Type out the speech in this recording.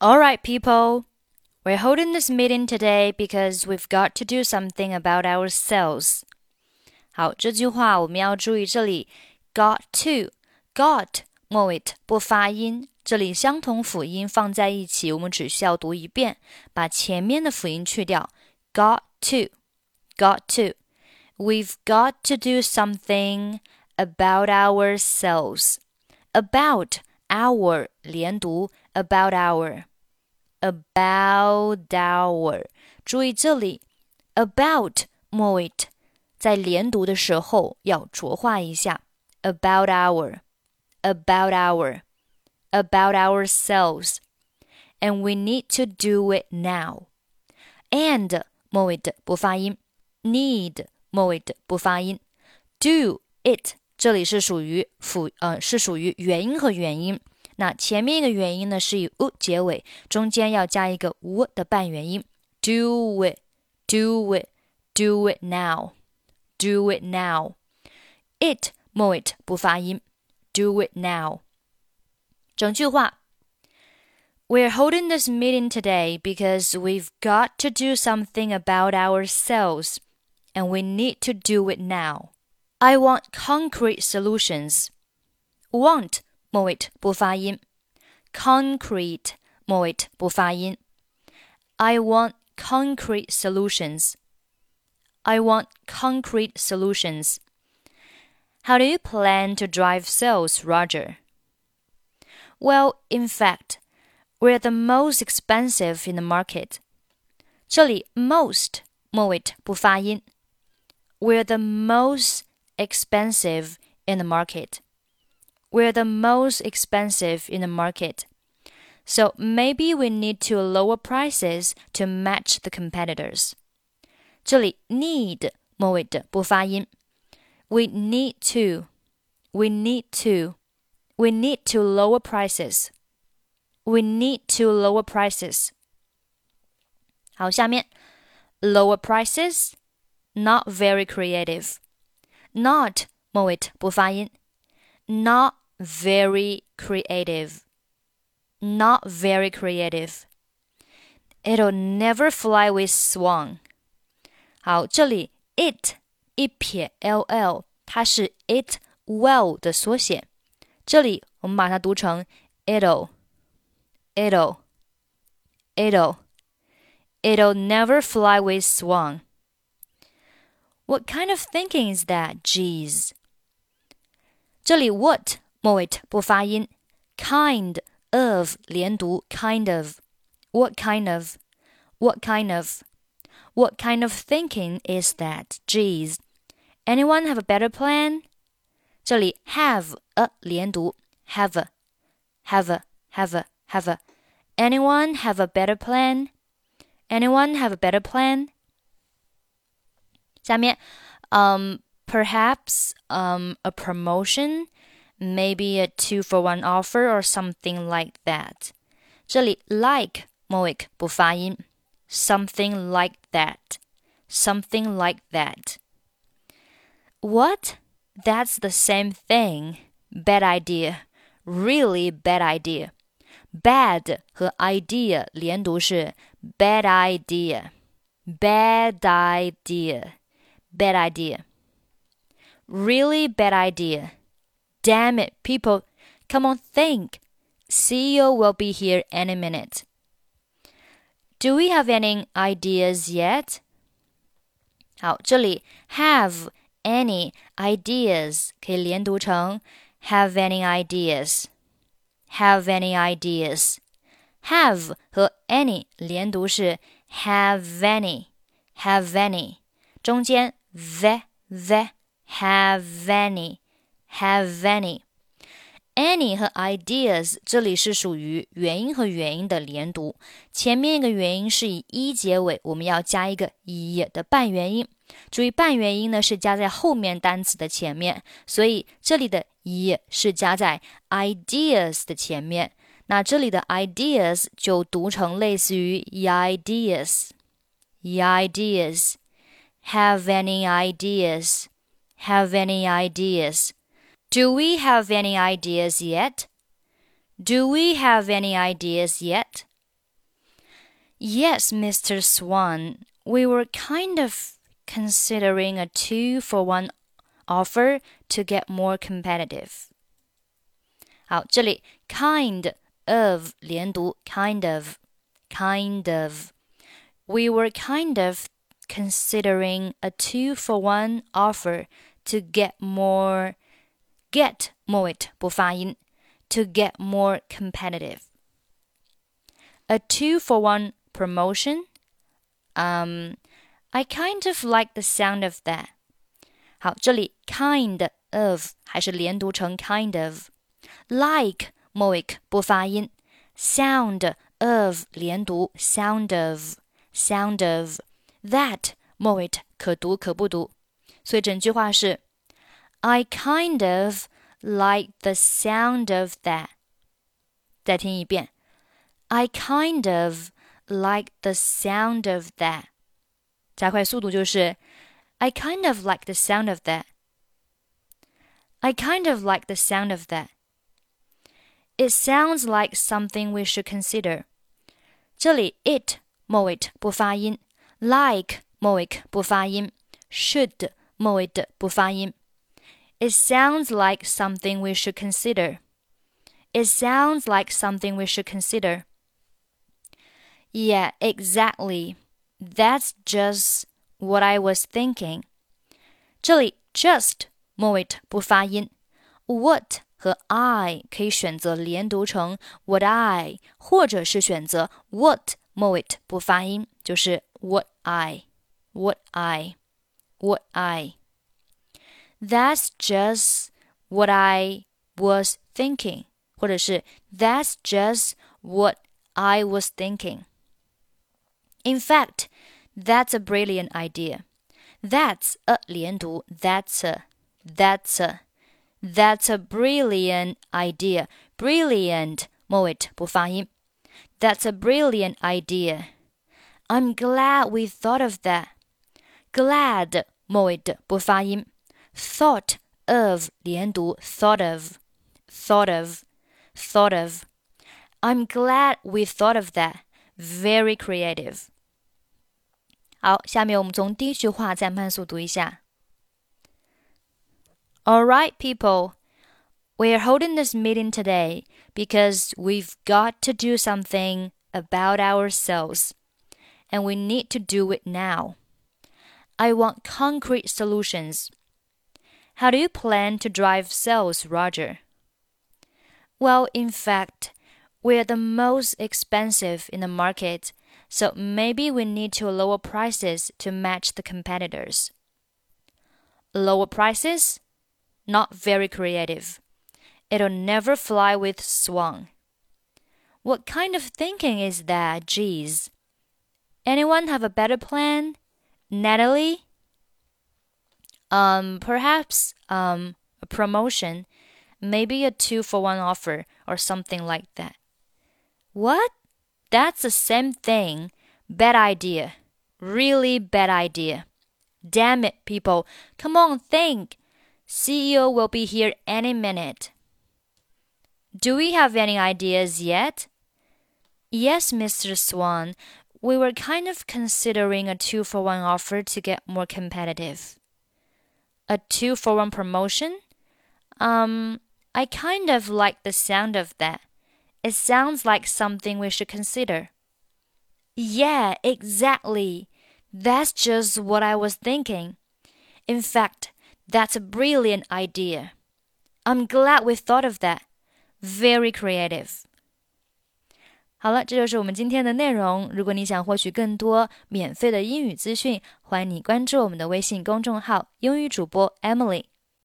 All right, people. We're holding this meeting today because we've got to do something about ourselves. 好，这句话我们要注意，这里 got to got 末尾不发音，这里相同辅音放在一起，我们只需要读一遍，把前面的辅音去掉。Got to, got to. We've got to do something about ourselves. About our 连读 about our about our，注意这里 about 末尾在连读的时候要浊化一下 about our about our about ourselves and we need to do it now and 末尾的不发音 need 末尾的不发音 do it 这里是属于辅呃是属于元音和元音。 那前面一个元音呢是以 u 结尾，中间要加一个 u 的半元音。Do it, do it, do it now, do it now. It 末尾不发音。Do it now. 整句话。We're holding this meeting today because we've got to do something about ourselves, and we need to do it now. I want concrete solutions. Want 末尾不发音，concrete 末尾不发音。I want concrete solutions. I want concrete solutions. How do you plan to drive sales, Roger? Well, in fact, we're the most expensive in the market. 这里 most 末尾不发音。We're the most expensive in the market we're the most expensive in the market. So maybe we need to lower prices to match the competitors. 这里 need 末尾的不发音。We need to, we need to, we need to lower prices. We need to lower prices. 好，下面 lower prices, not very creative. Not 末尾不发音。Not very creative. Not very creative. It'll never fly with swan. 好，这里 it 一撇 l l，它是 it well 的缩写。这里我们把它读成 it'll, it'll, it'll, it'll never fly with swan. What kind of thinking is that? Geez. 这里 what 末尾不发音，kind of 连读，kind of。What kind of? What kind of? What kind of thinking is that? Geez. Anyone have a better plan? 这里 have a 连读，have a, have a, have a, have a. Anyone have a better plan? Anyone have a better plan? 下面，um, perhaps um a promotion maybe a two for one offer or something like that. 这里 like 末尾不发音，something like that, something like that. What? That's the same thing. Bad idea. Really bad idea. Bad 和 idea 连读是 bad idea. Bad idea. Bad idea. Really bad idea. Damn it, people, come on, think. CEO will be here any minute. Do we have any ideas yet? 好，这里 have any ideas 可以连读成 have any ideas, have any ideas. Have 和 any 连读是 have any, have any，中间 the the have any。 have any。any 和 ideas 这里是属于元音和元音的连读，前面一个元音是以一结尾，我们要加一个一的半元音。注意半元音呢是加在后面单词的前面，所以这里的一是加在 ideas 的前面。那这里的 ideas 就读成类似于 ideas，ideas。Have any ideas? Have any ideas? Do we have any ideas yet? Do we have any ideas yet? Yes, Mr. Swan. We were kind of considering a two for one offer to get more competitive. 好，这里 kind of 连读，kind of kind of. We were kind of considering a two for one offer to get more get 末尾不发音 to get more competitive. A two for one promotion. Um, I kind of like the sound of that. 好，这里 kind of 还是连读成 kind of。like 末尾不发音，sound of 连读 sound of sound of that 末尾可读可不读，所以整句话是 I kind of like the sound of that。再听一遍，I kind of like the sound of that。加快速度就是 I kind of like the sound of that。I kind of like the sound of that. It sounds like something we should consider. 这里 it 末尾不发音，like 末尾不发音，should 末尾的不发音。 It sounds like something we should consider. It sounds like something we should consider. Yeah, exactly. That's just what I was thinking. 这里 just 末尾不发音，what 和 I 可以选择连读成 What I，或者是选择 What 末尾不发音，就是 What I，What I，What I。 That's just what I was thinking，或者是 That's just what I was thinking。In fact, that's a brilliant idea. That's a 连读，That's a, That's a。that's a brilliant idea. Brilliant 末尾不发音。That's a brilliant idea. I'm glad we thought of that. Glad 末尾不发音。 Thought of 连读 thought of thought of thought of. I'm glad we thought of that. Very creative. 好，下面我们从第一句话再慢速读一下。all right, people. We're holding this meeting today because we've got to do something about ourselves, and we need to do it now. I want concrete solutions. How do you plan to drive sales, Roger? Well, in fact, we're the most expensive in the market, so maybe we need to lower prices to match the competitors. Lower prices? not very creative. It'll never fly with Swan. What kind of thinking is that, geez? Anyone have a better plan? Natalie? Um, perhaps um a promotion, maybe a two for one offer or something like that. What? That's the same thing. Bad idea. Really bad idea. Damn it, people. Come on, think. CEO will be here any minute. Do we have any ideas yet? Yes, Mr. Swan. We were kind of considering a two for one offer to get more competitive. A two for one promotion? Um, I kind of like the sound of that. It sounds like something we should consider. Yeah, exactly. That's just what I was thinking. In fact, that's a brilliant idea. I'm glad we thought of that. Very creative. 好了，这就是我们今天的内容。如果你想获取更多免费的英语资讯，欢迎你关注我们的微信公众号“英语主播 Emily”。